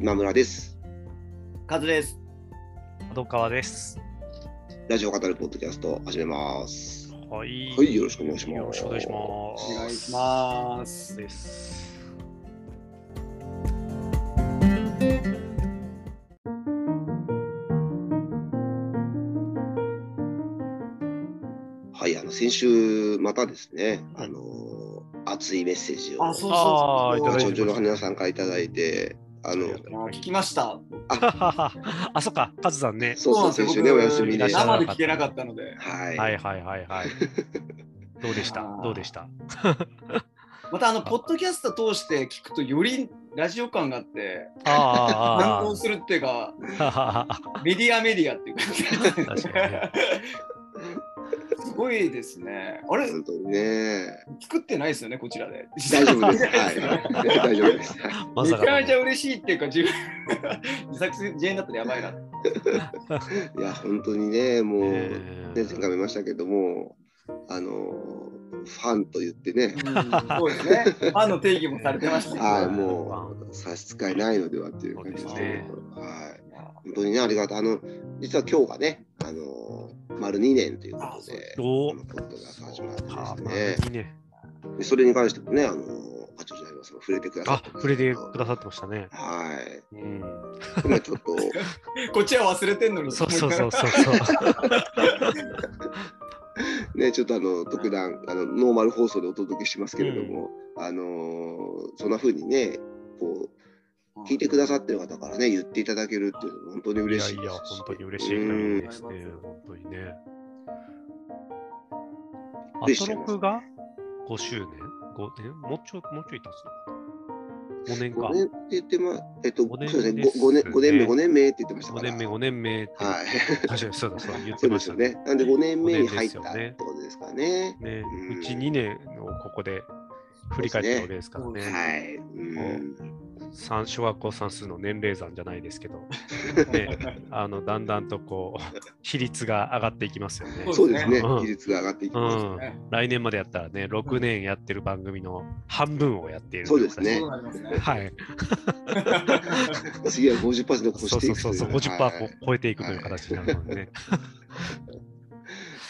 今村です。カズです。角川です。ラジオ語るポッドキャスト始めます。はい。はいよろしくお願いしますよろしくお願いします。お願いします。です。はい、あの先週またですね、あの熱いメッセージをあ、そうあーいただいて長女の花さんからいただいて、あの聞きました。あ、そっか、カズさんね。そうそう先週ねお休みで、生で聞けなかったので、はい、はいはいはいはい。どうでした？どうでした？またあの、ポッドキャスト通して聞くとよりラジオ感があって、あ感あ動するっていうか、ああ。メディアメディアっていう感じ。確かにね。すごいですね。あれ？本当にね、作ってないですよね、こちらで。大丈夫です。ははいい、大丈夫です。めちゃめちゃ嬉しいっていうか、自分自作自演だったらやばいな。いや、本当にね、もう、ね、え前回も言いましたけども、あのファンと言ってね、そうですね。ファンの定義もされてましたけどはい、もう差し支えないのではっていう感じですね。はい。本当にね、ありがとう。あの、実は今日がね、丸2年ということで、おこのポッドキャスト始まってあですまあね。でそれに関してもね、あの、あちょっとあります触れてくださあって、触れてくださってましたね。はい。うん。今ちょっと、こっちは忘れてんのに。そうそうそうそうそう。ね、ちょっとあの、特段、あの、ノーマル放送でお届けしますけれども、あの、そんな風にね、こう、聞いてくださってる方からね、言っていただけるっていうのは本当に嬉しいいやいや、ですし。本当に嬉しい限りですね。本当にね。アトロクが5周年 ?5 年もうちょい、もうちょい経つの ?5 年か5。年って言ってま、えっと、五年そうですね、です5年、五年目、ね5年目って言ってましたか5ら。年目、5年目って。はい。確かにそうだ、そうだ、言ってますしたね。よね。なんで5年目に入ったってことですかね。ねうち2年をここで振り返ったわけですからね。はい。うん。三小学校算数の年齢算じゃないですけど、ね、あのだんだんとこう比率が上がっていきますよね。そうですね。うん技術が上がっていきうます。んね、来年までやったらね、6年やってる番組の半分をやっているそうですねそうなりますね。はい。次は50%越そうしていくそうそうそう、50%はいを超えていくという形になるのでね。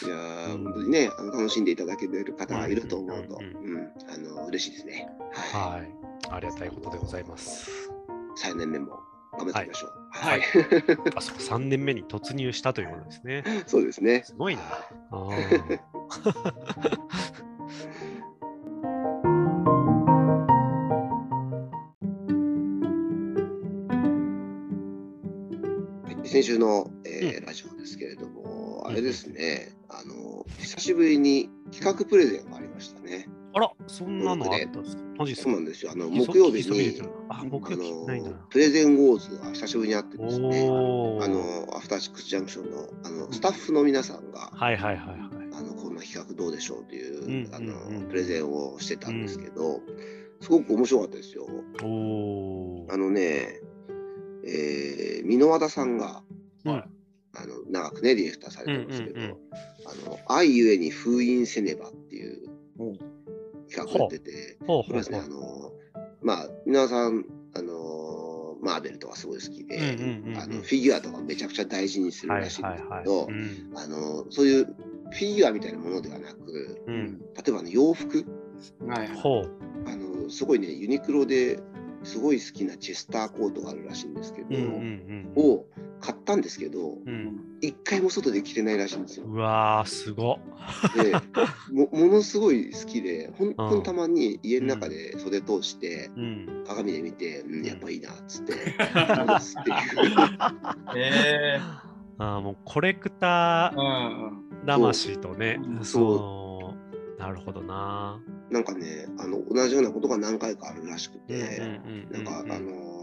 いやーうん本当にね、あの楽しんでいただける方がいると思うと、ううんん、あの嬉しいですね。はい。はい。ありがたいことでございます。3年目も頑張っていきましょう。はい。あ、そうか、3年目に突入したということですね。そうですね。すごいな。あ 先週の、えーラジオですけれども、あれですね、あの久しぶりに企画プレゼンがありましたね。あら、そんなのあったんですか？マジですか？そうなんですよ。あの木曜日に、あ、の。プレゼンウォーズが久しぶりにあってですね、あのアフターシックスジャンクションのあのスタッフの皆さんが、はいはいはいはい。あのこんな企画どうでしょうという、うんあのプレゼンをしてたんですけど、すごく面白かったですよ。あのね、えー、箕輪田さんが、うん。あの長くねディレクターされてますけど、あの愛ゆえに封印せねばっていう企画をやってて、すね。あのまあ皆さんあのマーベルとかすごい好きで、あのフィギュアとかめちゃくちゃ大事にするはいらしいんはいはい。ですけど、うんあのそういうフィギュアみたいなものではなく、うん。例えばあの洋服はい。ほう。あのすごいねユニクロですごい好きなチェスターコートがあるらしいんですけど、を買ったんですけどうん。うん。一回も外で着てないらしいんですよ。うわー、すごっ。で もものすごい好きで本当にたまに家の中で袖通してうん。鏡で見て、うん、やっぱいいなっつって戻すっていう。え あーもうコレクター。魂とねう、んその、なるほどな。なんかねあの同じようなことが何回かあるらしくうんうんて、うんなんか、うんあのー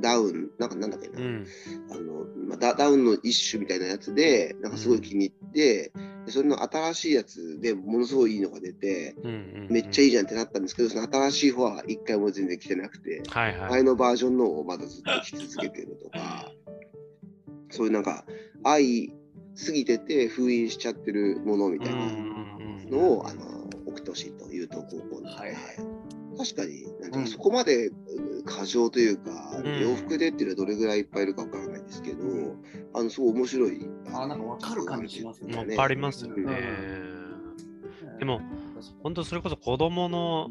ダウンなんかなんだっけな、うん。あのまあ、ダダウンの一種みたいなやつでなんかすごい気に入って、でそれの新しいやつでものすごいいいのが出てうんうんうん。めっちゃいいじゃんってなったんですけどその新しい方は一回も全然着てなくてはいはい。前のバージョンのをまだずっと着続けてるとかそういうなんか愛過ぎてて封印しちゃってるものみたいなのを、あの送ってほしいという投稿コーナーで、はい。確かになんかうん。そこまで過剰というか、うん。洋服でっていうのはどれぐらいいっぱいいるかわからないですけど、あのすごい面白い。あなんかわかる感じしますね。わかりますよね。でも、本当それこそ子供の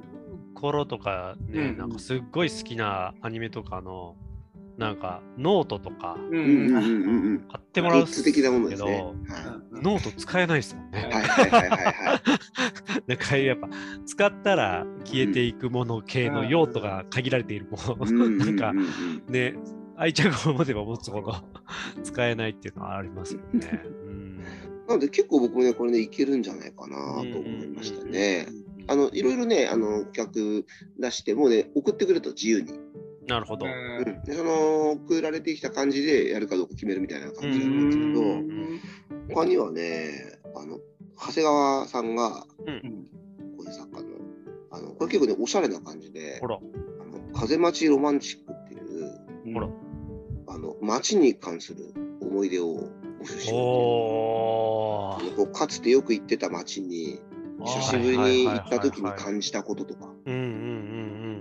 頃とかね、うん。なんかすっごい好きなアニメとかの、なんかノートとかううん。うん。うん。ん。うん。買ってもうん。らうグッズ的なものけど、ですね。はノート使えないですもんね。はい。はい。はい。はい。なんかやっぱ使ったら消えていくもの系の用途が限られているもの、なんかね、愛着を持てば持つほど 使えないっていうのはありますよね。うん。なので結構僕もね、これね、いけるんじゃないかなと思いましたね。あの、いろいろね、あの、企画出して、もうね、送ってくると自由に。なるほど。うん。でその、送られてきた感じでやるかどうか決めるみたいな感じなんですけど、うん。他にはね、あの、長谷川さんが、うん。こういう作家の、あの、これ結構ね、おしゃれな感じでほ、ら、あの風待ちロマンチックっていう、ほら。あの、街に関する思い出を募集してるかつてよく行ってた街に、久しぶりに行った時に感じたこととか。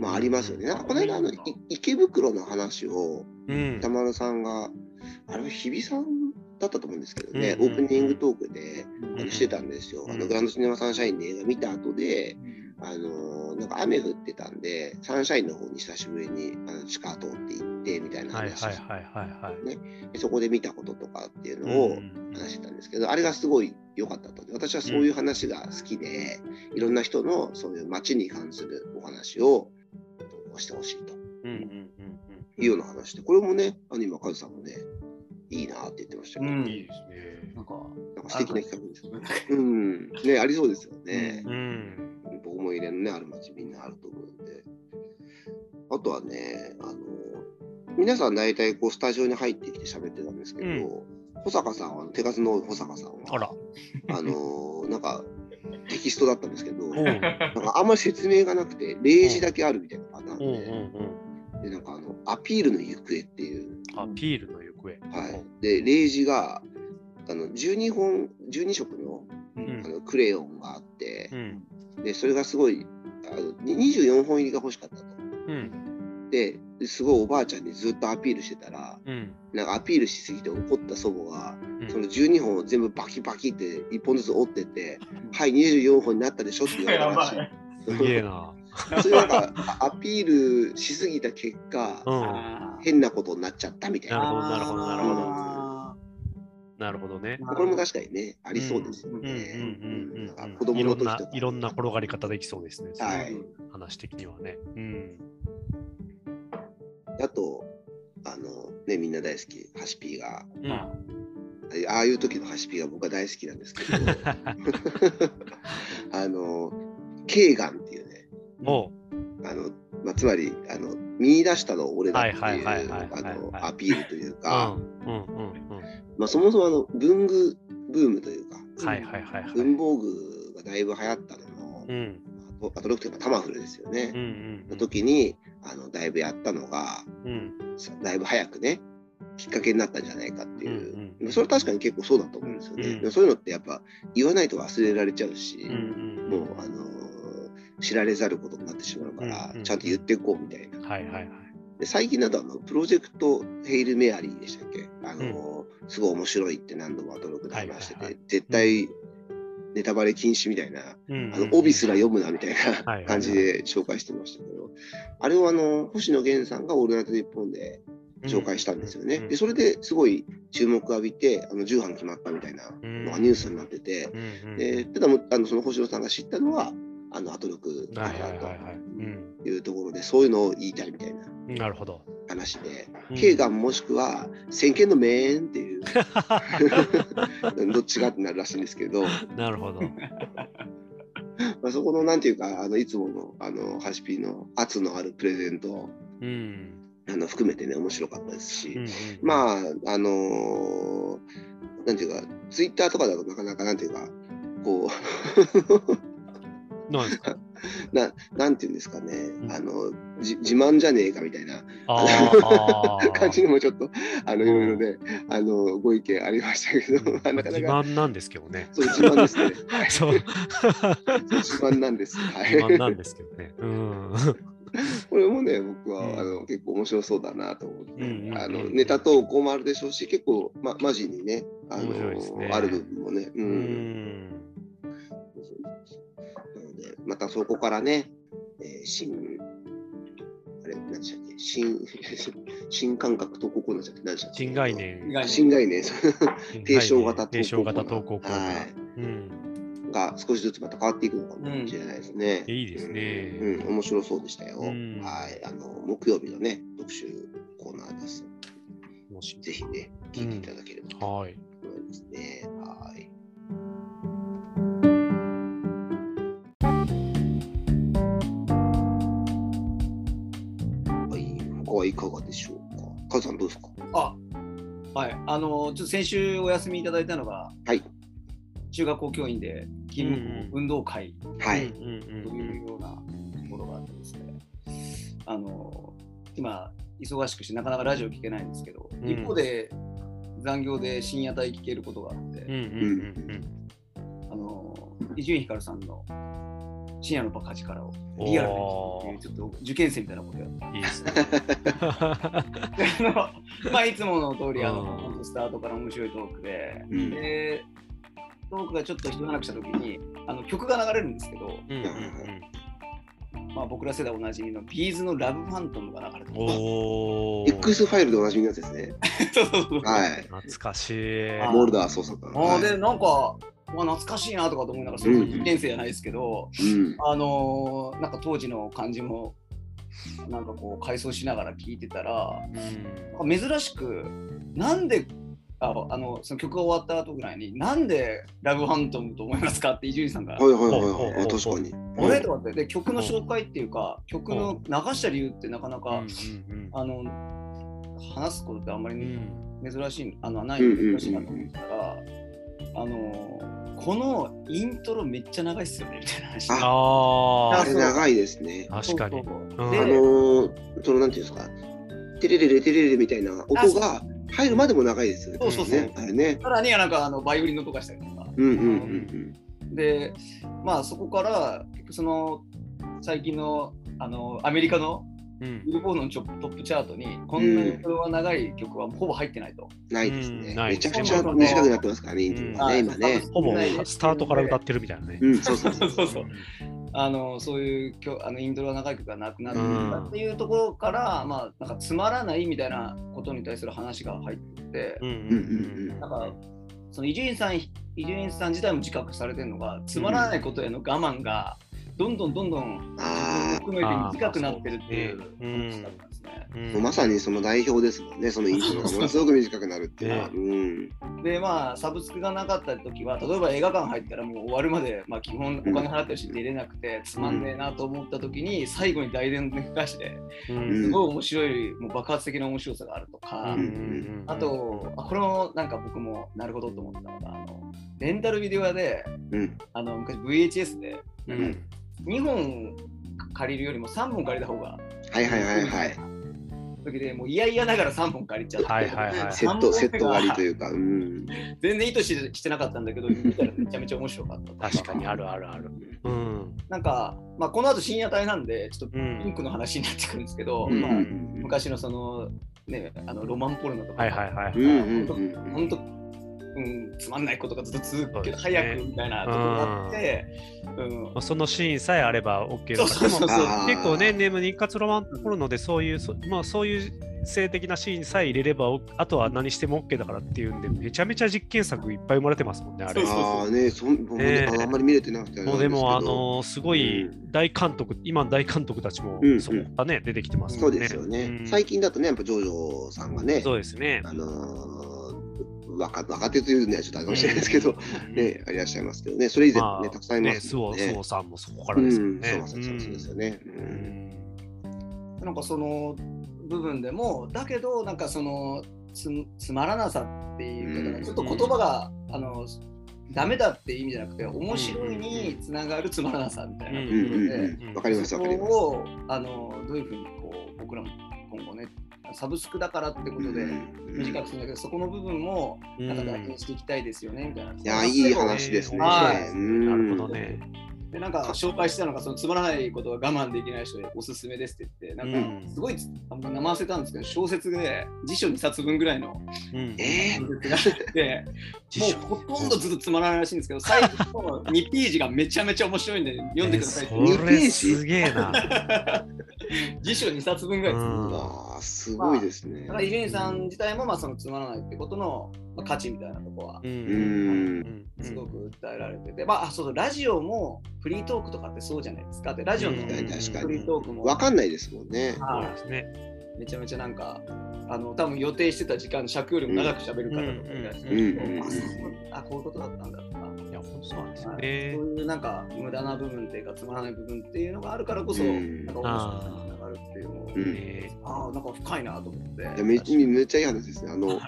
まあありますよね。この間あのい池袋の話をうん。歌丸さんが、あれは日比さんだったと思うんですけどね、オープニングトークであうん。のしてたんですよ。うん。あのグランドシネマサンシャインで映画見た後で、あのなんか雨降ってたんで、サンシャインの方に久しぶりにあの地下通って行ってみたいなはい話をそこで見たこととかっていうのをうん話してたんですけど、あれがすごい良かったと。私はそういう話が好きで、いろんな人のそういう街に関するお話をしてほしいとうん。うんうんいうような話で、これもね、あの今、カズさんもね、いいなって言ってましたけど、うんうん。いいですね。なんか、なんか素敵な企画ですよね。うん、ね、ありそうですよね。うん。思い入れのね、ある街みんなあると思うんで。あとはね、あの、皆さん大体こうスタジオに入ってきて喋ってたんですけど、うん保坂さんは、手数の保坂さんは、あら。あのーなんかテキストだったんですけど、うん。なんかあんまり説明がなくて、例示だけあるみたいなパターンで、でなんかあのアピールの行方っていう、うん。アピール。はい、で例示があの12本、12色のうんあのクレヨンがあってう、ん。でそれがすごいあの24本入りが欲しかったと。うん。で、ですごいおばあちゃんにずっとアピールしてたら、うん。なんかアピールしすぎて怒った祖母が、うんその12本を全部バキバキって1本ずつ折ってって、はい、24本になったでしょって言われたらしい。すげえな。それなんかあアピールしすぎた結果、うん。あ変なことになっちゃったみたいな。なるほどなるほどなるほどあなるほどね。ーこれも確かにね、ありそうですよね。子供の時とか、いろんな転がり方できそうですね。はい話的にはね。うん。あと、あの、ね、みんな大好き、ハシピーが、うん。ああいう時のハシピーが僕は大好きなんですけど、あの、ケーガンあの、まあ、つまり、あの、見出したのは俺だっていう、はいはいはいはいはいあの、アピールというか、うんうんうんまあ、そもそもあの、文具ブームというか、うん。はいはいはいはい。文房具がだいぶ流行ったのも、うん。あとアトロックというかタマフルですよね。うんうんの時にあのだいぶやったのがうん。だいぶ早くねきっかけになったんじゃないかっていう、うんうん。それは確かに結構そうだと思うんですよね、うん。そういうのってやっぱ言わないと忘れられちゃうし、うんうんもう、あのー知られざることになってしまうから、うんうん。ちゃんと言っていこうみたいな。はいはいはい。で最近だとあのプロジェクトヘイル・メアリーでしたっけ？あのーすごい面白いって何度もアトロックで話してて、はいはい絶対ネタバレ禁止みたいなうんあの帯すら読むなみたいはいはいはない。感じで紹介してましたけど、あれをあの星野源さんが「オールナイトニッポン」で紹介したんですよね。でそれですごい注目を浴びてあの重版決まったみたいなのがニュースになってて、うんうんでただあのその星野さんが知ったのはあのアトロクだなというところでそういうのを言いたいみたいな。なるほど。話で、うん。ケーガンもしくは先見のメーンっていう。どっちがってなるらしいんですけど、なるほど。まあ、そこのなんていうかあのいつものあのハシピーの圧のあるプレゼント。うん。あの含めてね面白かったですし、うんうんまああのーなんていうかツイッターとかだとなかなかなんていうかこなんですか？う ななんていうんですかね、んあのじ自慢じゃねえかみたいな。感じのもちょっとあのいろいろねあのご意見ありましたけど、なかなか自慢なんですけどね。そう自慢ですね。はいそう。自慢なんです。はい。自慢なんですけどね。うん。これれもね、僕は、うんあの結構面白そうだなと思って、うんうんうんあのネタ投稿もあるでしょうし、結構、ま、マジにね、あのねある部分もね、う。うんん。なので、またそこからね、えー新、あれ、何でしたっけ、新、新感覚投稿コーナーじゃなくて何でしたっけ？新概。念。新概念、提唱型提唱型投稿コーナはー。うん。い、が少しずつまた変わっていくのかもしれないですね。いいですね。うん、面白そうでしたよ。うんはい、あの木曜日のね特集コーナーです。もしぜひね聞いていただければとはい。思いますね。はい。はい、かがでしょうか？カズさんどうですか？あはい。あの、ちょっと先週お休みいただいたのが、はい。中学校教員で勤務運動会はい。うんうんとうんいうようなところがあってですね、あの、今、忙しくしてなかなかラジオ聞けないんですけど、うん一方で残業で深夜帯聞けることがあって、うんうんうんあの、伊集院光さんの深夜のバカ力をリアルで聞くっていう、ちょっと受験生みたいなことやっ。いいですね。まあいつもの通りあの、うんスタートから面白いトークで、うんでトークがちょっと一段落した時にあの曲が流れるんですけど、うんうんまあ、僕ら世代おなじみのビーズのラブファントムが流れてうん。ま X ファイルでおなじみのやつですね。そうそうそうはい。懐かしい。あモールダー捜査官。あはいーでなんか、まあ、懐かしいなとかと思いながら、それこそ受験生じゃないですけど、うん。あのーなんか当時の感じもなんかこう回想しながら聞いてたら珍しくなんでああのその曲が終わった後ぐらいになんでラブハントムと思いますか？って伊集院さんが。はいはいはいはい。確かに。あれ？とかってで曲の紹介っていうか曲の流した理由ってなかなか、あの話すことってあんまりうん。珍しいあのない珍しいなと思ったら、あのこのイントロめっちゃ長いっすよねみたいな話。あああれ長いですね。あ、確かに。あのー、そのなんていうんですか、テレレレテレレみたいな音が入るまでも長いですよね。そうそうそうねあれね。さらにはなんかあのバイオリンの音がしたりとか。うんうんうんで、まあそこからその最近のあのアメリカのうんビルボードのトップチャートにこんなにこれは長い曲はほぼ入ってないと。うん。ないですねめちゃくちゃ短くなってますからね、今ね。ほぼスタートから歌ってるみたいなね。うん、そうそうそう。そうそうあのそういうきょあのイントロが長い曲がなくなってたっていうところから、まあなんかつまらないみたいなことに対する話が入ってて、うんうんうんなんかその伊集院さん伊集院さん自体も自覚されてるのがつまらないことへの我慢がどんどんどんどんあ含めて短くなってるっていう話だったんですね。うん。あ、まさにその代表ですもんね、そのイントロがものすごく短くなるっていうのは。ね。うん。でまあサブスクがなかった時は例えば映画館入ったらもう終わるまで、まあ、基本お金払ってるし出れなくてつまんねえなと思った時に最後に大伝の歌詞でうん。すごい面白いもう爆発的な面白さがあるとか、うん。うん。あとあこれもなんか僕もなるほどと思ったのがあのレンタルビデオ屋でうん。あの昔 VHS でうん2本借りるよりも3本借りた方がはいはいはいはい。時でもう嫌々ながら3本借りちゃって、はいはいはいセット、セット割りとういうか。うん。全然意図ししてなかったんだけど見たらめちゃめちゃ面白かったと確かにあるあるある。うん。なんか、まあ、この後深夜帯なんでちょっとうんピンクの話になってくるんですけど、うんまあ、うん昔のそのねあのロマンポルノとか、はいはいはい。うんうんうん本当、うん、つまんないことがずっと続くけど、ね早くみたいなところがあって、うんまあそのシーンさえあれば OK そうそうそうでも結構ね、ネーム日活ロマンポルノでそういう、そまあそういう性的なシーンさえ入れれば、おあとは何しても OK だからっていうんで、めちゃめちゃ実験作いっぱい生まれてますもんね、あれそう。そうああね、そん僕もねねああんまり見れてなくてもうでも、あのーすごいうん大監督、今の大監督たちもそこがね、出てきてますそうもんね。ですよね。うん最近だとね、やっぱジョジョさんがね、そうですね。あのー若若手というのはちょっとあれかもしれないですけど、うんね、いらっしゃいますけどね、それ以前もね、まあたくさんいますもんね。スオさんもそこかうん、らですよそうね。そうそうそうですよね。ううんんなんかその部分でもだけどなんかそのつつまらなさっていうか、うんちょっと言葉が、あのダメだっていう意味じゃなくて面白いにつながるつまらなさみたいなところで、うん、わかりますそわかります。こをあのどういうふうにこう僕らも今後ねサブスクだからってことでうん短くするんだけど、そこの部分もうんなんか大事にしていきたいですよねみたいな。いや、いい話ですね。はいうんなるほどね。でなんか紹介したのがそのつまらないことが我慢できない人でおすすめですって言ってなんかすごいつあ名前忘れたんですけど小説で辞書2冊分ぐらいのうん。え小説があって辞書。もうほとんどずっとつまらないらしいんですけど最後の2ページがめちゃめちゃ面白いんで読んでくださいって。えそれすげえな。辞書2冊分ぐらいですうん。わあ、すごいですね。だ。から伊集院さん自体もまあそのつまらないってことのまあ価値みたいなところはすごく訴えられてて、まああそうそうラジオもフリートークとかってそうじゃないですか。でラジオのうん。フリ確かーに。トークもわかんないですもんね。そうはですね。いめちゃめちゃなんかあの多分予定してた時間尺よりも長く喋る方とかいらっしゃる。あこういうことだったんだ。とか、いや、本当そうなんですよはい。ねそう。いうなんか無駄な部分っていうかつまらない部分っていうのがあるからこそ、うん。なんか面白さにつながるっていうのを、うん。えああなんか深いなと思って。いやめめっちゃいい話ですね。あの、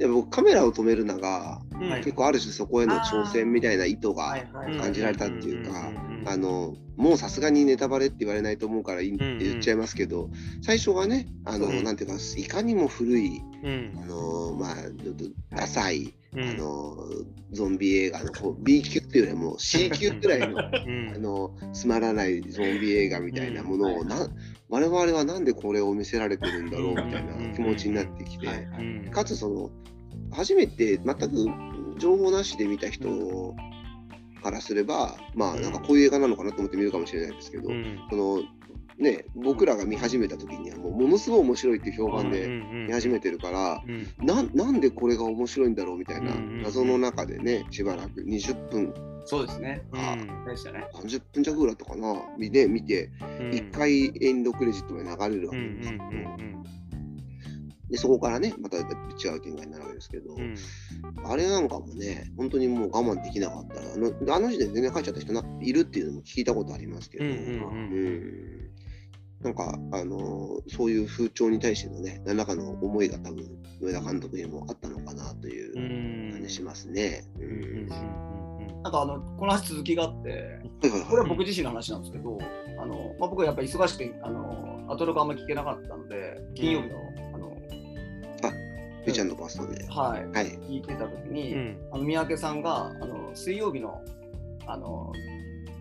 いや僕カメラを止めるのが、ーうん。結構ある種そこへの挑戦みたいな意図が、はいはい感じられたっていうかんんんあの、もうさすがにネタバレって言われないと思うからいいって言っちゃいますけど、最初はね、あの、うんなんていうか、いかにも古い、うん。あの、まあ、ちょっとダサい、うん。あの、ゾンビ映画のこう B 級っていうよりも C 級くらいの、うん。あの、つまらないゾンビ映画みたいなものを、な我々はなんでこれを見せられてるんだろうみたいな気持ちになってきて、かつその初めて全く情報なしで見た人からすればまあなんかこういう映画なのかなと思って見るかもしれないですけど、うん。そのね僕らが見始めた時にはもうものすごい面白いっていう評判うんでうん見始めてるから、うん。なんなんでこれが面白いんだろうみたいな謎の中でねしばらく20分そうですね。うん。でしたね。30分弱ぐらいだったかな。見,、ね、見て。うん。1回エンドクレジットまで流れるわけです。でそこからねまた違う展開になるわけですけど、うん。あれなんかもね、本当にもう我慢できなかったら、あのあの時点で全然帰っちゃった人ないるっていうのも聞いたことありますけど、なんか、あのーそういう風潮に対してのね、何らかの思いが多分、上田監督にもあったのかなといううん。感じしますね。うんなんかあのこの話続きがあってこれは僕自身の話なんですけどあの、まあ、僕はやっぱり忙しくてあのアトロクあんま聞けなかったので金曜日のあのちゃんのパストで。はい。はい。聞いてた時に、うん。あの三宅さんがあの水曜日のあの、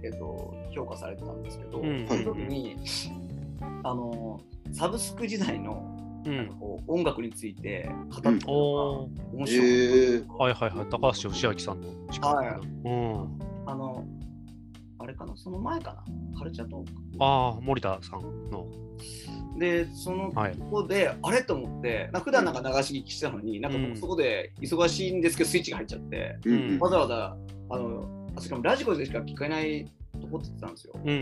えっと、評価されてたんですけど、うん。その時にあのサブスク時代のうんこう音楽について語ってたのが面白い、へえはいはいはい、高橋義明さんの時間。はいうん。あのあれかな？その前かな？カルチャートークああ、森田さんの。でそのはい。ここで、あれと思って、なんか普段なんか流し聞きしてたのに、なんかうん僕そこで忙しいんですけど、スイッチが入っちゃって、うんうんわざわざ、あの、あしかもラジコでしか聞けないとこって言ってたんですよ。うんうんう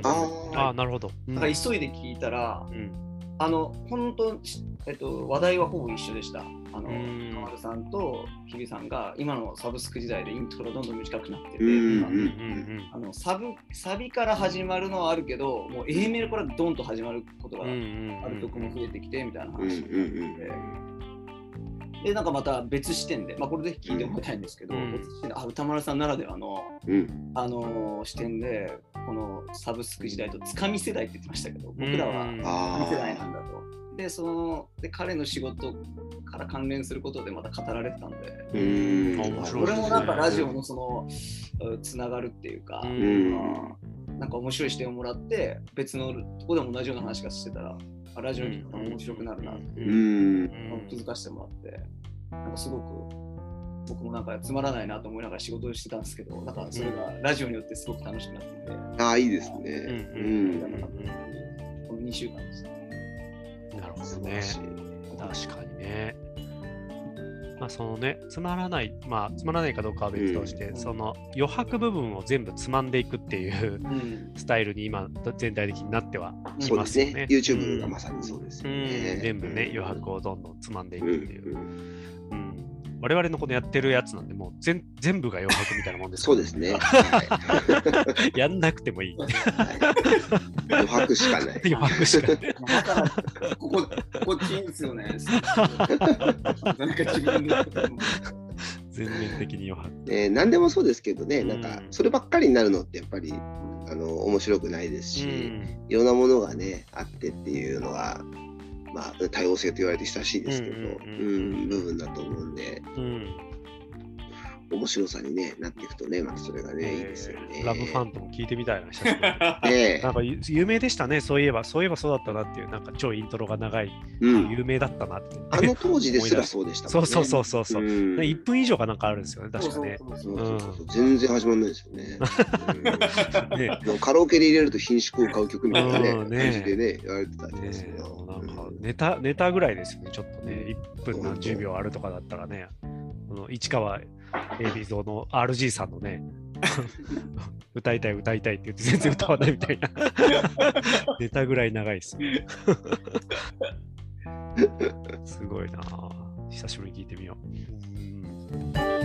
ん。あああ、なるほど。うんだから急いで聞いたら、うんあの、本当、しえっと、話題はほぼ一緒でした。あの、うん。かまるさんと日比さんが、今のサブスク時代でイントロどんどん短くなってて、あのサブサビから始まるのはあるけど、もう A メロからドンと始まることがある曲も増えてきてみたいなうんうん話で、で、なんかまた別視点で、まあ、これぜひ聞いてもらいたいんですけど、うん別視点で、あ、歌丸さんならではの、うん。あのー視点で、このサブスク時代とつかみ世代って言ってましたけど、僕らはうんつかみ世代なあんだと。で、その、で、彼の仕事から関連することでまた語られてたんで、ん。これもなんかラジオのその、うつながるっていうか、うん。うんなんか面白い視点をもらって、別のとこでも同じような話がしてたら、あラジオに面白くなるなってう。う気づかせてもらって、なんかすごく僕もなんかつまらないなと思いながら仕事をしてたんですけど、なんかそれがラジオによってすごく楽しくなってて、ああいいですうんね。ううん。ん。この2週間です。なるほどね。確かにね。まあそのね、つまらない、まあつまらないかどうかは別として、うんその余白部分を全部つまんでいくっていううん、スタイルに今全体的になってはきそうですねますよね。。YouTube がまさにそうですようんね。全部ね、余白をどんどんつまんでいくっていう。うんうん我々のこのやってるやつなんで、もう全全部が余白みたいなもんですそうですね。は やんなくてもいい。い余白しかない。余白しかない。だから、ここ、こっちいいんですよね。なんか自分で言っても全面的に余白。えー何でもそうですけどね、なんかうんそればっかりになるのってやっぱりあの面白くないですし、うんいろんなものがねあってっていうのが、まあ、多様性と言われて親しいですけど、うん部分だと思うんで、うん面白さに、ね、なっていくとね、またそれがね、いいですよね。ラブファントも聞いてみたいな久しぶりに。ねなんかゆ有名でしたね、そういえば、そういえばそうだったなっていう、なんか超イントロが長い、うん、有名だったなって。あの当時ですら そうでしたもんね。そうそうそうそうそう。うん。で1分以上かなんかあるんですよね、確かね。そうそうそうそう。そう全然始まんないですよね。うん。ねでもカラオケで入れると品種を買う曲みたいなね、感じでね、やられてたりねですけど。なんかうん。ネタ、ネタぐらいですよね、ちょっとね、1分何十秒あるとかだったらね、この市川海老蔵の RG さんのね、歌いたい歌いたいって言って全然歌わないみたいな ネタぐらい長いですね。すごいなぁ久しぶりに聞いてみよう。うん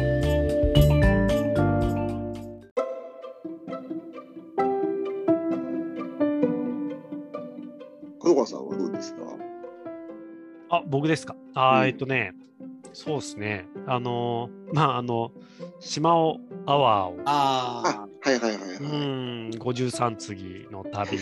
角川さんはどうですか？あ、僕ですか？あー、うんえっとね、そうですね。あのー、まあ、あの、島尾アワーを、ああ、はいはいはいはい。うん、53次の旅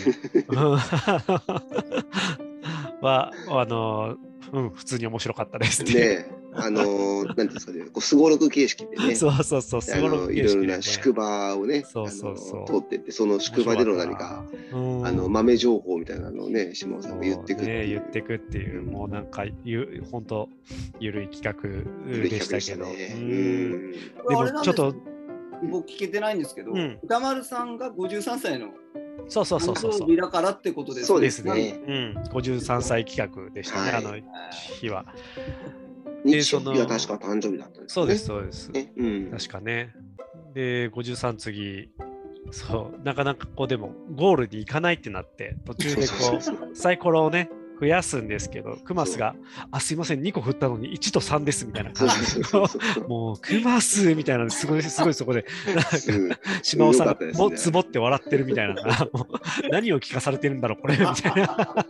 うん は、あのー、うん、普通に面白かったですっていう。ねあのー、なんていうんですかね、こうすごろく形式でね、そうそうそう、すごろあのいろいろ。な宿場をね、そうそうそう。あの通ってって、その宿場での何か、うん、あの豆情報みたいなのをね、島尾さんが言ってくってね、いう。言ってくっていう、もうなんかゆ、本当ゆるい企画でしたけど。ね。ううん。んでもちょっと、僕聞けてないんですけど、うん。歌丸さんが53歳のそうそうそうそうそう。だからってことですそうでですすね。うん、53歳企画でしたね、はい。あの日は。日曜日は確か誕生日だったんですね。そうです、そうです。ね。うん。確かね。で、53次、そう、なかなかこうでも、ゴールに行かないってなって、途中でこそうサイコロをね、増やすんですけど、クマスが、あ、すいません、2個振ったのに1と3ですみたいな感じ。もう、クマスみたいなのすごい、すごいそこで、島尾さんがもつぼって笑ってるみたいな、何を聞かされてるんだろう、これ、みたいな。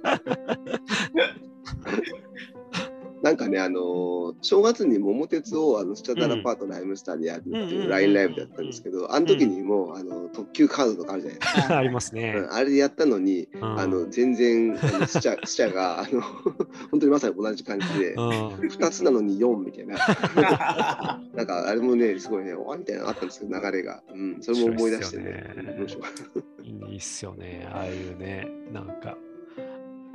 なんかね、あのー正月に桃鉄をあのスチャダラパートライムスターでやるっていう LINE ライブだったんですけど、あの時にもうあの特急カードとかあるじゃないですか。ありますね。うんあれでやったのに、うんあの全然あのスチャ スチャがあの 本当にまさに同じ感じで、うん2つなのに4みたいな、なんかあれもね、すごいね、おみたいなのあったんですけど、流れが。うん、それも思い出してね。いいっすよね。ああいうね、なんか、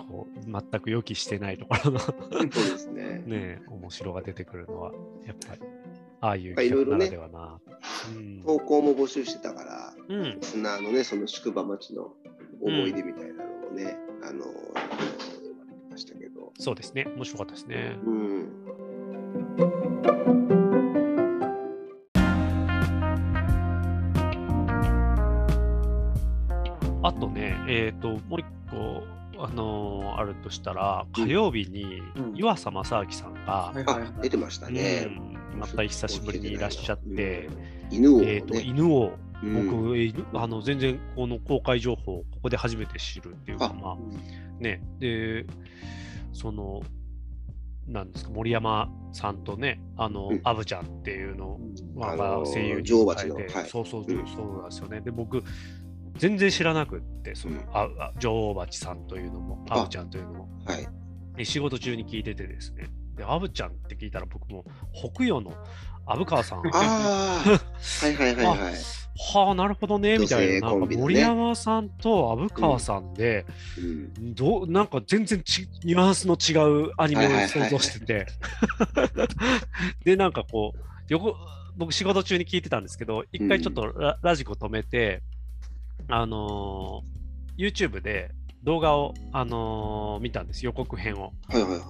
こう、全く予期してないところのそうですね。ね、面白が出てくるのは、やっぱり、ああいう企画ならではな。うん投稿も募集してたから、うん、砂のね、その宿場町の思い出みたいなのをね、あの、読ましたけど。そうですね。面白かったですね。うん。あとね、えっ、と、もう一個、あのーあるとしたら、火曜日にうん。湯浅正明さんが、はいはいはい。あ、出てましたね。うんまた久しぶりにいらっしゃって、犬をえっ、と、ね、犬を、うん。僕、えーあの全然この公開情報をここで初めて知るっていうか、あまあね、で、その、なんですか、森山さんとね、あの、うん。アブちゃんっていうのを、まああのー声優に女王蜂の変えてはい。そうそう、うん。そうなんですよね。で、僕、全然知らなくって、その、うん。ああ女王蜂さんというのも、あ。アブちゃんというのも、はい。で仕事中に聞いててですね、で、アブちゃんって聞いたら僕も、北洋の虻川さん、ああ、はいはいはいはい。はあ、なるほどね、みたいな。なんか森山さんと虻川さんで、うん。どうなんか全然ちニュアンスの違うアニメを想像してて。で、なんかこう、横僕仕事中に聞いてたんですけど、一回ちょっとラ,、ラジコ止めて、あのー YouTube で動画を、あのー見たんです、予告編を。はいはいはいはい。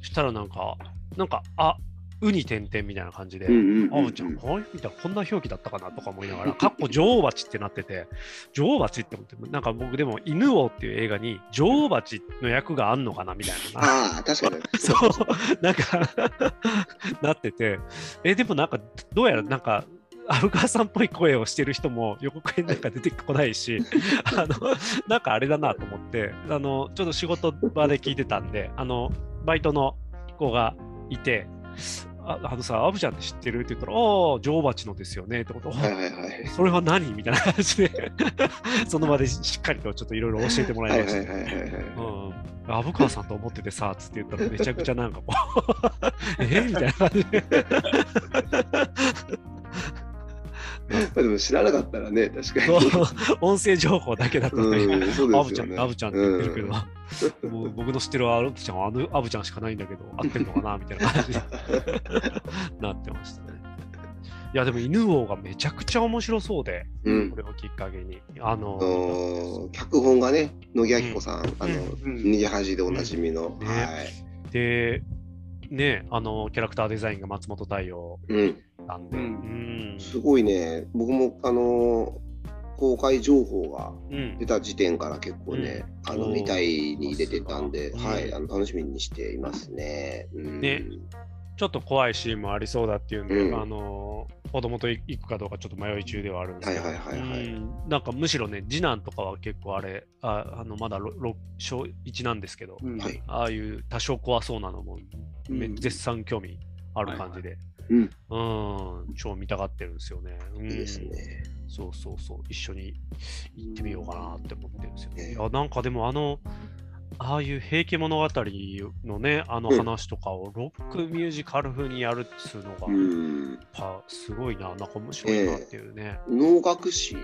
そしたらなんか、なんか、あウニ点々みたいな感じで、あぶちゃん、はいみたいな、こんな表記だったかなとか思いながら、かっこ女王蜂ってなってて、女王蜂って思って、なんか僕でも、犬王っていう映画に女王蜂の役があんのかなみたいな。ああ、確かに。そう、なんか なってて、え、でもなんか、どうやらなんか、アブカーさんっぽい声をしてる人も予告編なんか出てこないし、あの、なんかあれだなと思って、あの、ちょっと仕事場で聞いてたんで、あの、バイトの子がいて、ああのさ、アブちゃんって知ってるって言ったら、ああ、女王蜂のですよねってこと、はいはいはい。それは何みたいな感じで、その場でしっかりとちょっといろいろ教えてもらはいいました。虻川さんと思っててさ、つって言ったらめちゃくちゃなんかこう、えみたいな感じで。あでも知らなかったらね、確かに。音声情報だけだとね、うん、アブちゃん。アブちゃんって言ってるけど、もう僕の知ってるアブちゃんはあのアブちゃんしかないんだけど、合ってんのかなみたいな感じに なってましたね。いや、でも犬王がめちゃくちゃ面白そうで、うんこれをきっかけに。あの、あの脚本がね、野木明子さん、あの、うん逃げ恥でおなじみの。ねはい。で、ね、あの、キャラクターデザインが松本太陽うん。なんで、ううん。ん。すごいね、僕も、あの公開情報がうん。出た時点から結構ね、あのおー。見たいに出てたんで、うんはい、あの楽しみにしていますね。うん、ね。ちょっと怖いシーンもありそうだっていうんで、うん。あの子供と行くかどうかちょっと迷い中ではあるんですけど、はいはいはいはい。うん。なんかむしろね、次男とかは結構あれ、ああのまだ小1なんですけど、うん。はい。ああいう多少怖そうなのも、めうん。絶賛興味ある感じで、うん、うん、超見たがってるんですよね。うんいいですね。そうそうそう、一緒に行ってみようかなって思ってるんですよね。ねいやなんかでもあの、ああいう平家物語のね、あのうん話とかをロックミュージカル風にやるっつうのが、うやっん、ぱすごいな、なんか面白いなっていうね。能楽師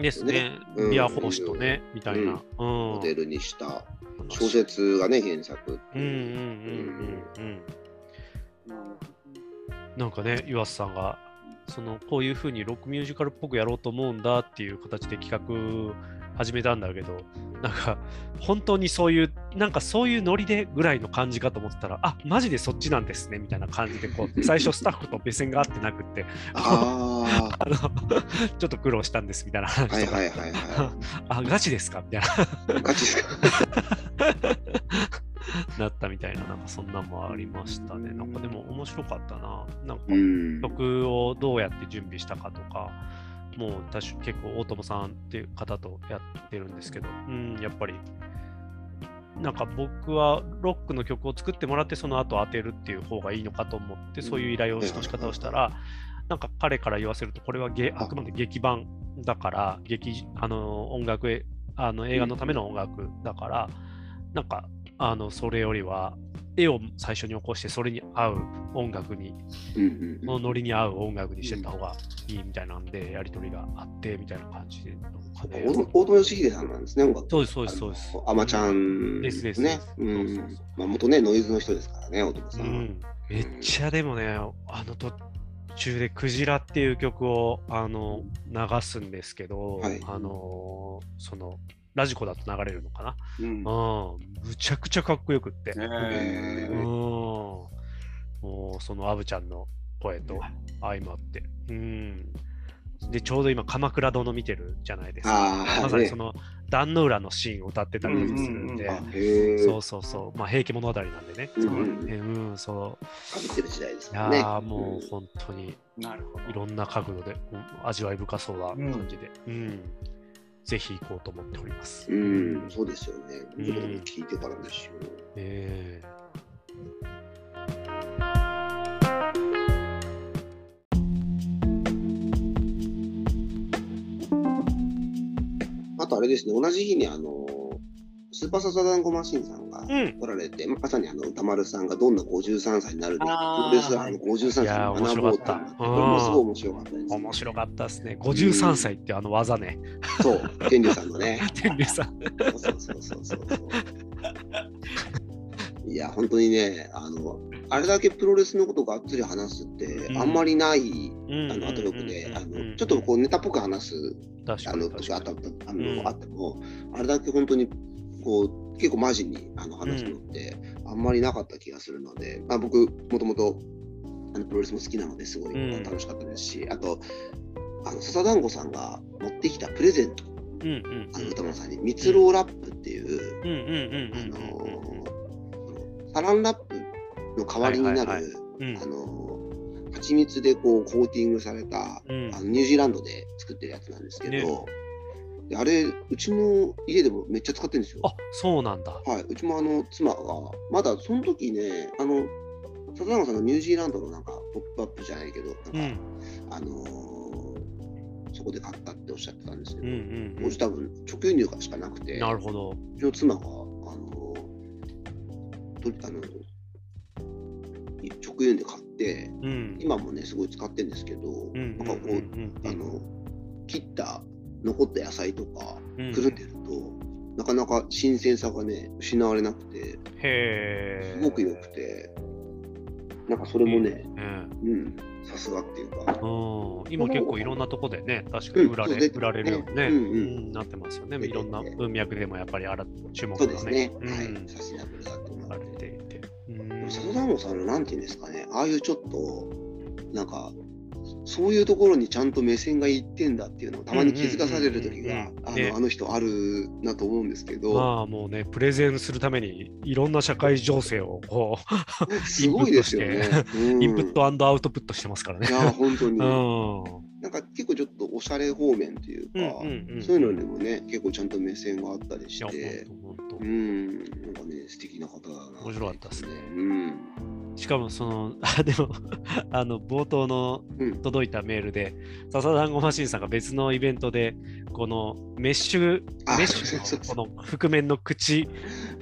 ですねビア奉仕とね、みたいな。うん。モデルにした小説がね、原作うんうんうん。うんうん。なんかね、岩瀬さんが、そのこういうふうにロックミュージカルっぽくやろうと思うんだっていう形で企画始めたんだけど、なんか本当にそういう、なんかそういうノリでぐらいの感じかと思ってたら、あマジでそっちなんですねみたいな感じで、こう 最初スタッフと目線が合ってなくって、あ あのちょっと苦労したんですみたいなあ、話とか、はいはいはいは あガチですか？みたいな。い。ガチですか？なったみたいな、なんかそんなんもありましたね。なんかでも面白かったな。なんかうん。曲をどうやって準備したかとか、もう確か結構大友さんっていう方とやってるんですけど、うん、やっぱり、なんか僕はロックの曲を作ってもらって、その後当てるっていう方がいいのかと思って、そういう依頼をの仕方をしたら、なんか彼から言わせると、これはゲあくまで劇版だから、劇あの音楽へあの映画のための音楽だから、なんかあのそれよりは絵を最初に起こして、それに合う音楽に、うんうんそのノリに合う音楽にしてた方がいいみたいなんで、やり取りがあってみたいな感じで、ね大友義秀さんなんですね、音楽。そうです、そうです、そうです。あまちゃんですですね。そう。まあ元ね、ノイズの人ですからね、大友さんは。うん、めっちゃでもね、あの途中でクジラっていう曲をあの流すんですけど、はいあのそのラジコだと流れるのかな。うん。うん、むちゃくちゃかっこよくって。ねへうん、ーもうそのアブちゃんの声と相まって。うん。で、ちょうど今、鎌倉殿見てるじゃないですか。ああ、ねまさにそ。の壇の浦のシーンを歌ってたりするんで、うん。あへえ。そうそうそう、まあ、平家物語なんでね、うんそのねう。ん、そう。かぶってる時代ですいやもう本当になるほど。いろんな角度でうん味わい深そうな感じで、うんぜひ行こうと思っております。うん、うん、そうですよね。うん聞いてからですよ。えあとあれですね、同じ日にあの、スーパーサザダンゴマシンさんがーうん来られて、まさにあの歌丸さんがどんな53歳になるのか、プロレスラーの53歳に学ぼうってこれもすごい面白かったです、ね。面白かったですね。53歳ってあの技ね。そう、天竜さんのね。天竜さん。そうそうそうそうそう。いや、本当にね、あの、あれだけプロレスのことがっつり話すって、うんあんまりない、うんあの、後力で、うんあの、ちょっとこうネタっぽく話す、あの、に確か時があったに。あの、うんあっても、あれだけ本当に、こう、結構マジにあの話すのって、あんまりなかった気がするので、まあ、僕、もともと、あのプロレスも好きなのですごいうん。楽しかったですし、あと、あの、笹団子さんが持ってきたプレゼント、うんうんあの歌丸さんに、蜜ろうラップっていう、サランラップの代わりになる、はいはいうん。あの蜂蜜でこうコーティングされた、うん。あのニュージーランドで作ってるやつなんですけど、あれうちの家でもめっちゃ使ってるんですよ。あそうなんだ。はい、うちもあの妻がまだその時ねあの笹永さんがニュージーランドのなんかポップアップじゃないけどなんか、うんあのーそこで買ったっておっしゃってたんですけど、うんうん当時多分直輸入しかなくてなるほど。うちの妻が、あの、とあの、直輸入で買って、うん。今もね、すごい使ってるんですけど、うんなんかこう、うんあの、切った、残った野菜とか、うん。くるんでると、なかなか新鮮さがね、失われなくて、へえ。すごく良くて、なんかそれもね、うん。うん、さすがっていうか、うん、今結構いろんなとこでね、確かに売られ,、うん売られるようにね、うんうん。うんなってますよね。いろんな文脈でもやっぱりあら注目がそうですね。ね、、はい、うん。サステナブルだと思されってていて。うん。サトダンゴさんのなんていうんですかね、ああいうちょっと、なんか、そういうところにちゃんと目線がいってんだっていうのをたまに気づかされる時があねのあの人あるなと思うんですけど、まあもうね、プレゼンするためにいろんな社会情勢をこ すごいですよね。う、うんインプットアウトプットしてますからねい。や、本当に。うんなんか結構ちょっとおしゃれ方面というか、そういうのにもね、結構ちゃんと目線があったりして、うん、なんかね、素敵な方だな。面白かったですねうん。しかもその、あでも、あの冒頭のうん届いたメールで、笹団子マシンさんが別のイベントで、このメッシュ、あメッシュのこの覆面の口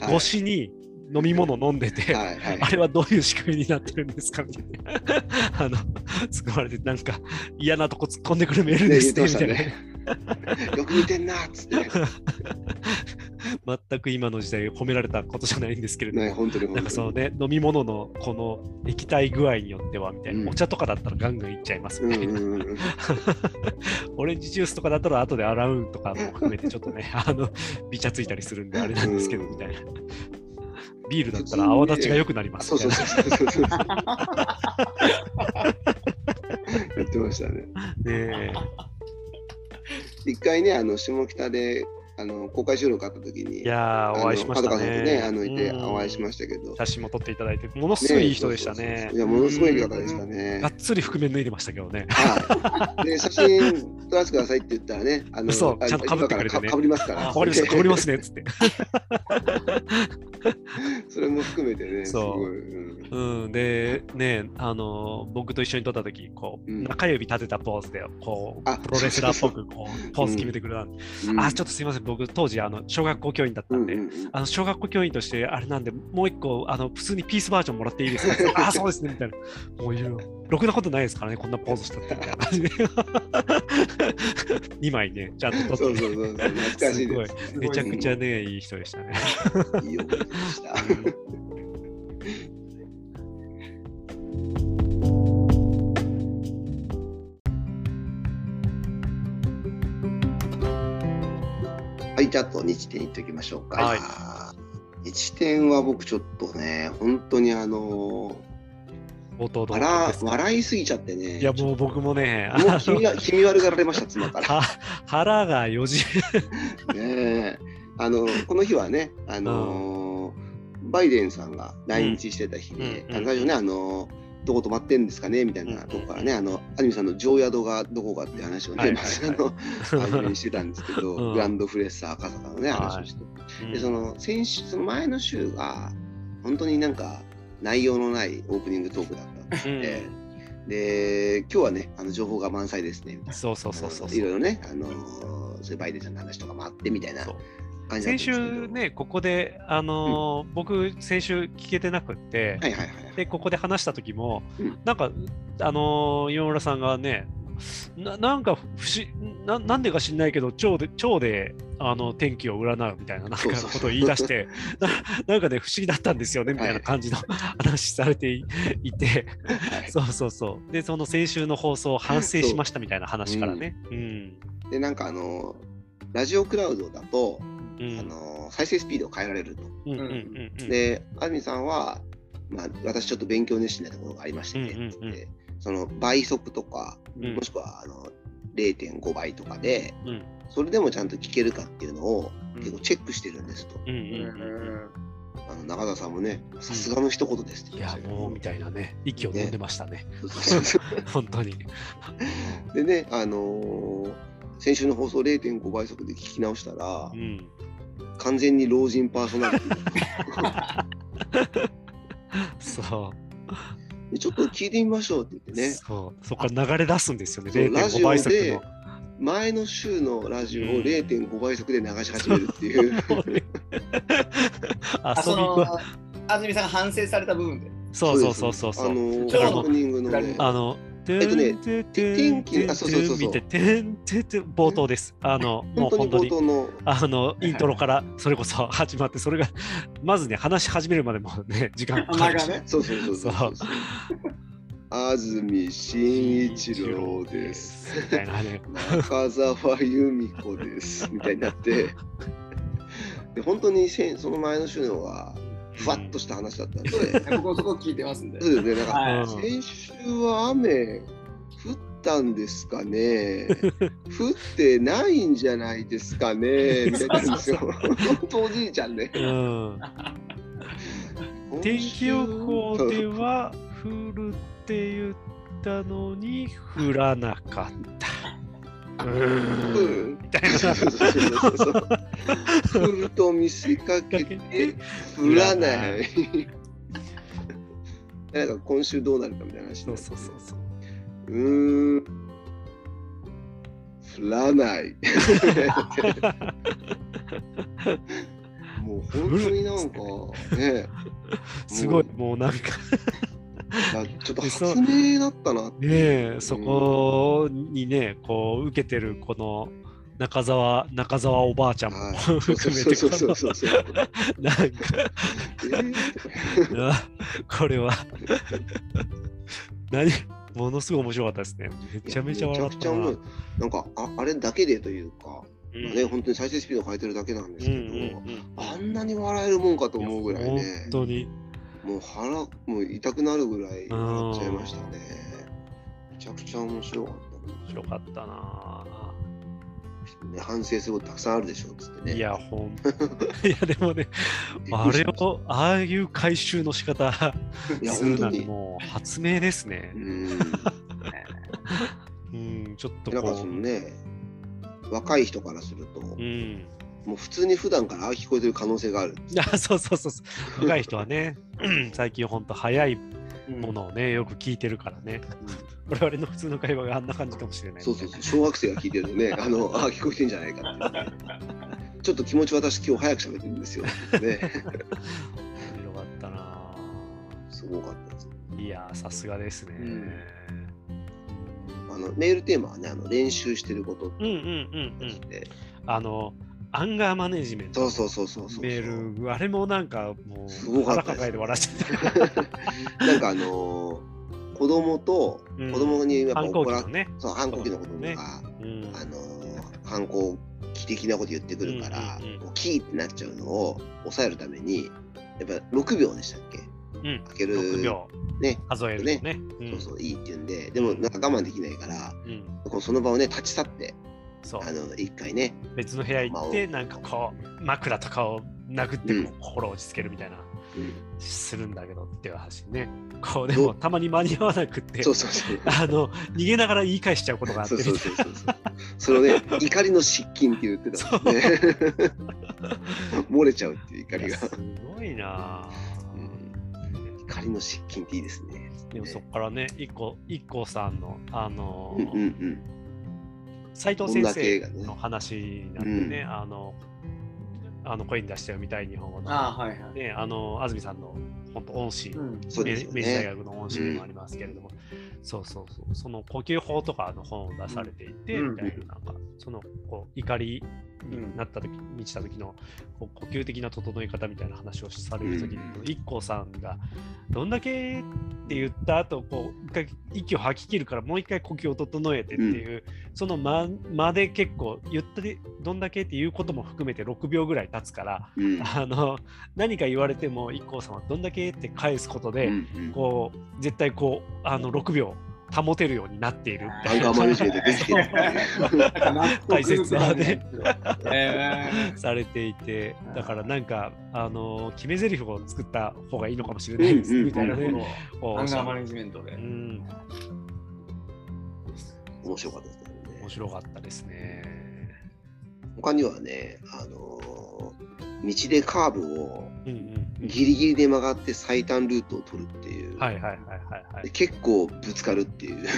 はい越しに飲み物飲んでて、はいはい。あれはどういう仕組みになってるんですかみたいな。あの、突っ込まれて、なんか嫌なとこ突っ込んでくるメールですね、みたいましたな。よく見てんなっつってね。全く今の時代褒められたことじゃないんですけれども、ね、本当になん。かそのね、飲み物のこの液体具合によってはみたいな、うんお茶とかだったらガンガンいっちゃいますうんみたいな、うんうんうん オレンジジュースとかだったら後で洗うとかも含めてちょっとね、あの、ビチャついたりするんであれなんですけど、うんみたいな。ビールだったら泡立ちが良くなりますそうみたいうな。そそうそうそうそう。言ってましたね。ね一回ね、あの下北であの公開収録あった時に、えいやー、お会いしましたあの角川さんとね、あのいてうんお会いしましたけど、写真も撮っていただいて、ものすごいいい人でしたね。いや、ものすごいいい方でしたね。が。っつり覆面脱いでましたけどね。はい。で、写真撮らせてくださいって言ったらね、あの、あそうちゃんと被ってくれてね。今からか被りますから。わかりました、か。ぶりますねっつって。それも含めてね、すそう。ごい。うん。うん、で、ね、あの僕と一緒に撮った時こう、うん。中指立てたポーズで、こう、あプロレスラーっぽく、こう、ポーズ決めてくれたんで、うん。あ、ちょっとすいません、僕、当時、あの、小学校教員だったんで、うんうんうんあの小学校教員として、あれなんで、もう一個、あの、普通にピースバージョンもらっていいですか？あ、そうですね、みたいな。もういろいろ、ろくなことないですからね、こんなポーズしたって、みたいな感じで。2枚ね、ちゃんと撮ってそうそうそう懐かしいです。めちゃくちゃね、いい人でしたね。いい思い出でした。はい、じゃああと日展行っておきましょうか。はい。日展は僕ちょっとね、本当にあの冒頭どう笑笑いすぎちゃってね、いや、もう僕もね、もう気味が気味悪がられました、妻から。は腹がよじ、ねえ。あのこの日はね、あのーバイデンさんが来日してた日で、うん最初ね、あのどこ泊まってんですかね？みたいなとこからね、あのアニメさんの上宿がどこかっていう話をね、はい。まずあの初めにしてたんですけど、うん。グランドフレッサー赤坂のね、はい。話をして、でその先週、その前の週が、本当になんか内容のないオープニングトークだったんで、で今日はね、あの情報が満載ですねみたいな。そうそうそうそう。いろいろね、あのーそういうバイデンさんの話とかもあってみたいな先週ね、ここで、あのー僕、先週聞けてなくって、はいはいはいはい。で、ここで話した時も、うん。なんか、あのー、岩村さんがね、ななんか不思な、なんでか知んないけど、腸で、腸であの天気を占うみたいななんかそうそうそうことを言い出して、ななんかね、不思議だったんですよねみたいな感じの話されていいて、はい。そうそうそう。で、その先週の放送を反省しましたみたいな話からね。うん。で、なんかあのーラジオクラウドだと、うんあのー再生スピードを変えられると。うんうんうんうん。で、安住さんは、まあ、私ちょっと勉強熱心なところがありましてね、うんうんうんつってその倍速とか、うんもしくはあの0.5倍とかで、うんそれでもちゃんと聞けるかっていうのをうん結構チェックしてるんですと。うんうんうんあの中田さんもね、さすがの一言ですっていや言ってました、けどもうみたいなね、息を飲んでましたね。そうそうそう本当に。でね、あのー先週の放送0.5倍速で聞き直したらう、ん。完全に老人パーソナリティそう。でちょっと聞いてみましょうって言ってね、そう。そこから流れ出すんですよね。0.5そうラジオ倍速での。前の週のラジオをうん0.5倍速で流し始めるっていう、遊びあその子。安住さんが反省された部分で。そうそうそうそうそう。あのオープニングのね。あの、えっとねて天気あそうそうそうそう見て、てんてんてん冒頭です。あの、もう本当に。冒頭の。あのイントロからそれこそ始まってそれがまずね話し始めるまでもね時間かかるねそうそうそうそう安住紳一郎です。みたいなね中澤由美子です。みたいになって。で本当にせんその前の週のはふわっとした話だったんで、僕もそこ聞いてますんで。そうですね、なんか、はい。うん先週は雨降ったんですかね。降ってないんじゃないですかね。みたいなんですよ。本当おじいちゃんね。うん。天気予報では降るって言ったのに降らなかった。うん。みたいなそうそうそうそう降ると見せかけて降らない。なんか今週どうなるかみたいな話にそうそうそうそうん。降らない。もう本当になんかね、すごいもうなんかあちょっと発明だったなって。ねえそこにねこう受けてるこの中澤中澤おばあちゃんも含めて。このなんかえーあこれは何？ものすごい面白かったですね。めちゃめちゃ笑ったな。なんかああれだけでというか、うんね、本当に再生スピード変えてるだけなんですうんけど、うんうんあんなに笑えるもんかと思うぐらいね本、当に。もう腹もう痛くなるぐらい笑っちゃいましたね。めちゃくちゃ面白かった面白かったな。ね、反省することたくさんあるでしょうっつってね。いや、ほん。いや、でもね、あれを、ああいう回収の仕方いやするなんて本当に。もう発明ですねう。ん。うん、ちょっとなんかこそのね、若い人からすると、う。うん。もう普通に普段からああ聞こえてる可能性がある。あそうそうそうそう。若い人はね、最近本当早いものをね、よく聞いてるからね。我々の普通の会話があんな感じかもしれない、ね。そうそうそう、小学生が聞いてるとね、あの、ああ聞こえてんじゃないかってね、ちょっと気持ち私今日早く喋ってるんですよ。ね、面白かったな。すごかったです。いやー、さすがですね。うんあのメールテーマはね、あの練習してることってうんうんうんうん。で、あの、アンガーマネジメント。そうそうそうそうそう。メール、あれもなんかもすうごかったです。腹抱えて笑っちゃった。なんかあのー子供と、うん。子供にやっぱ反抗怒ら期のね。そう反抗期の子供が、ね。うん。あのー反抗期的なこと言ってくるから、うんうんうん。こうキーってなっちゃうのを抑えるためにやっぱ6秒でしたっけ？うん。開ける6秒。ね。数えるのね。うん。そうそういいって言うんで。でもなんか我慢できないからうん。こうその場をね立ち去ってそう。あの一回ね。別の部屋行って、なんかこう、枕とかを殴って心を落ち着けるみたいな、うん。するんだけどっていう話ね。こう、でもたまに間に合わなくって、そうそうそう。あの、逃げながら言い返しちゃうことがあってそうみたいうなそそうそう。そのね 怒りの失禁って言ってた。もんね。漏れちゃうっていう怒りが。すごいなぁ。うん。怒りの失禁っていいですね。でもそこからね、一個、一個さんの、あのうんうんうん斉藤先生の話になってね、あの、あの声に出して読みたい日本語の、はいはい。ね、あの、安住さんの本当恩師、うん。そうですよ明明治大ね学の恩師でもありますけれども、そうそうそう、その呼吸法とかの本を出されていて、うん。みたいな、なんか、そのこう怒りになった時、満ちた時のこう呼吸的な整え方みたいな話をされる時に、うん。一 k さんが、どんだけって言った後、こう、一回息を吐き切るから、もう一回呼吸を整えてっていう、その間間で結構、言ったで、どんだけっていうことも含めて6秒ぐらい経つから、うん。あの何か言われても IKKO さんはどんだけって返すことで、うんうん。こう絶対こうあの6秒保てるようになっているアンガーマネジメントできてるっていう大切なね。えされていてだからなんかあの決め台詞を作った方がいいのかもしれないですうんうんみたいなーね。アンガーマネジメントでう。ん面白かったですね面白かったですね。他にはねあのー道でカーブをうんうんうんギリギリで曲がって最短ルートを取るっていう、はいはいはいはいはでい。結構ぶつかるっていう。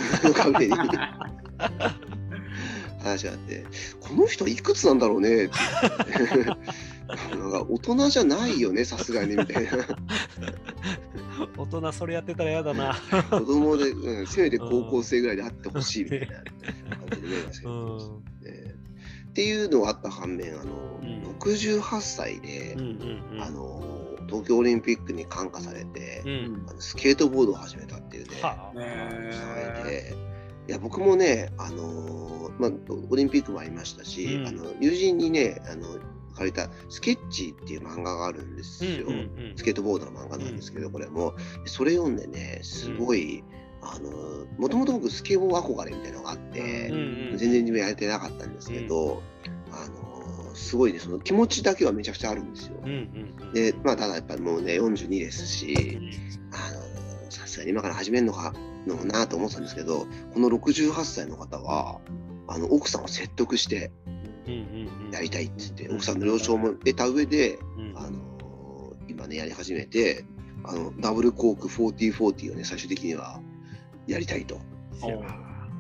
話があって。この人いくつなんだろうねって。なんか大人じゃないよねさすがにみたいな。大人それやってたら嫌だな。子供で、うん、せめて高校生ぐらいであってほしいみたいな。感じでね確かうにん。ね。っていうのがあった反面あの、うん。68歳でうん、うんうん。あの東京オリンピックに感化されて、うん。あのスケートボードを始めたっていうね、はあ。騒いで。いや僕もね、あのまあ、オリンピックもありましたし、うん。あの友人にねあの借りた「スケッチ」っていう漫画があるんですよ、うんうんうん。スケートボードの漫画なんですけど、これも。それ読んでねすごい、あのもともと僕スケボー憧れみたいなのがあって、うんうん全然自分やれてなかったんですけど、あのすごいねその気持ちだけはめちゃくちゃあるんですよ。うんうんうん。でまあただやっぱりもうね42ですし、あのさすがに今から始めるのかのなと思ってたんですけどこの68歳の方はあの奥さんを説得してうんうんうん。やりたいって言って、奥さんの了承も得た上で、うんあの今ねやり始めてあのダブルコーク4040をね最終的にはやりたいと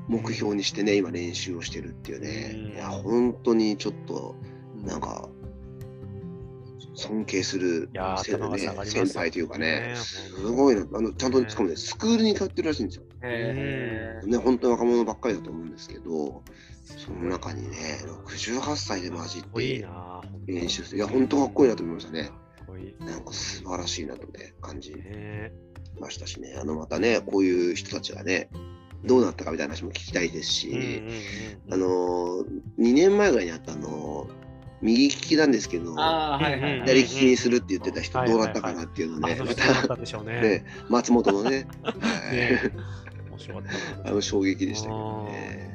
目標にしてね今練習をしてるっていうね、うんいや本当にちょっとなんか尊敬するいやーせ頭が下がりますよ。先輩というかね。ねすごいな。あのちゃんとしかもねスクールに通ってるらしいんですよ。へね本当に若者ばっかりだと思うんですけどその中にね68歳で混じってな。練習する。いや本当かっこいいなと思いましたね。なんか素晴らしいなとね感じねましたしね。あのまたねこういう人たちがねどうなったかみたいな話も聞きたいですし。あのー、2年前ぐらいにあったあのー右利きなんですけど、ああ、はいはいはい。左利きにするって言ってた人はいどうなったかなっていうのね、またね。ね、松本のね、は いね面白かったな。あの衝撃でしたけどね。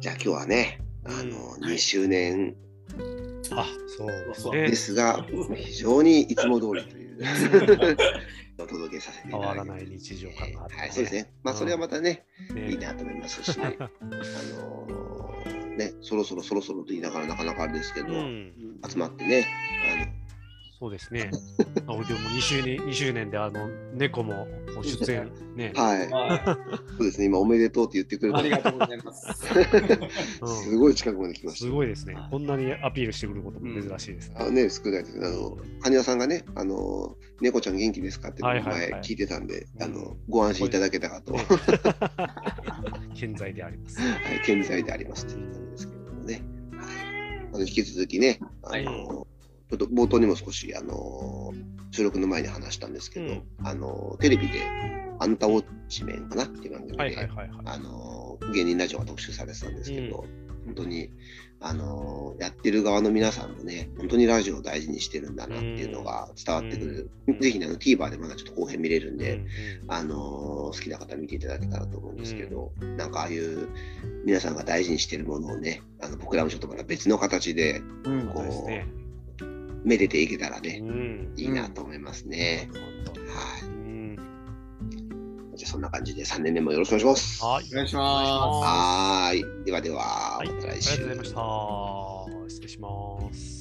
じゃあ今日はね、あの2周年あ、そうですそうねで。すが、非常にいつも通りという お届けさせていた変わらだきます。ない日常感があって、はい、そうですね。まあ、それはまたね、ね。いいなと思いますし、あのーね、そろそろそろそろと言いながらなかなかあれですけど、うん、集まってね、そうですね。あ俺でも2周年 ,2 周年であの猫も出演ねはい、はそうですね、今おめでとうって言ってくれい。たありがとうございます。うんすごい近くまで来ました。すごいですね。こんなにアピールしてくることも珍しいですね。あのね、少ないですあの、カニワさんがね、あの、猫ちゃん元気ですかって前聞いてたんで、うんあの、ご安心いただけたかと、健在であります。い、健在でありますという感じですけれどもね。はい。あの引き続きね、あの、はいちょっと冒頭にも少し、あの、収録の前に話したんですけど、うん。あの、テレビで、あんたウォッチメンかなっていう番組で、芸人ラジオが特集されてたんですけど、本当にあのやってる側の皆さんもね本当にラジオを大事にしてるんだなっていうのが伝わってくる、ぜひねあの TVer でまだちょっと後編見れるんで、うんうんあの好きな方見ていただけたらと思うんですけど、なんかああいう皆さんが大事にしてるものをねあの僕らもちょっとまた別の形でうん。そう。めでていけたらうね、ん。いいなと思いますね。はうんい。じゃあそんな感じで3年目もよろしくお願いします。はい。お願いしまはーい。ではでは、はい。ありがとうまた来週。ございました。失礼します。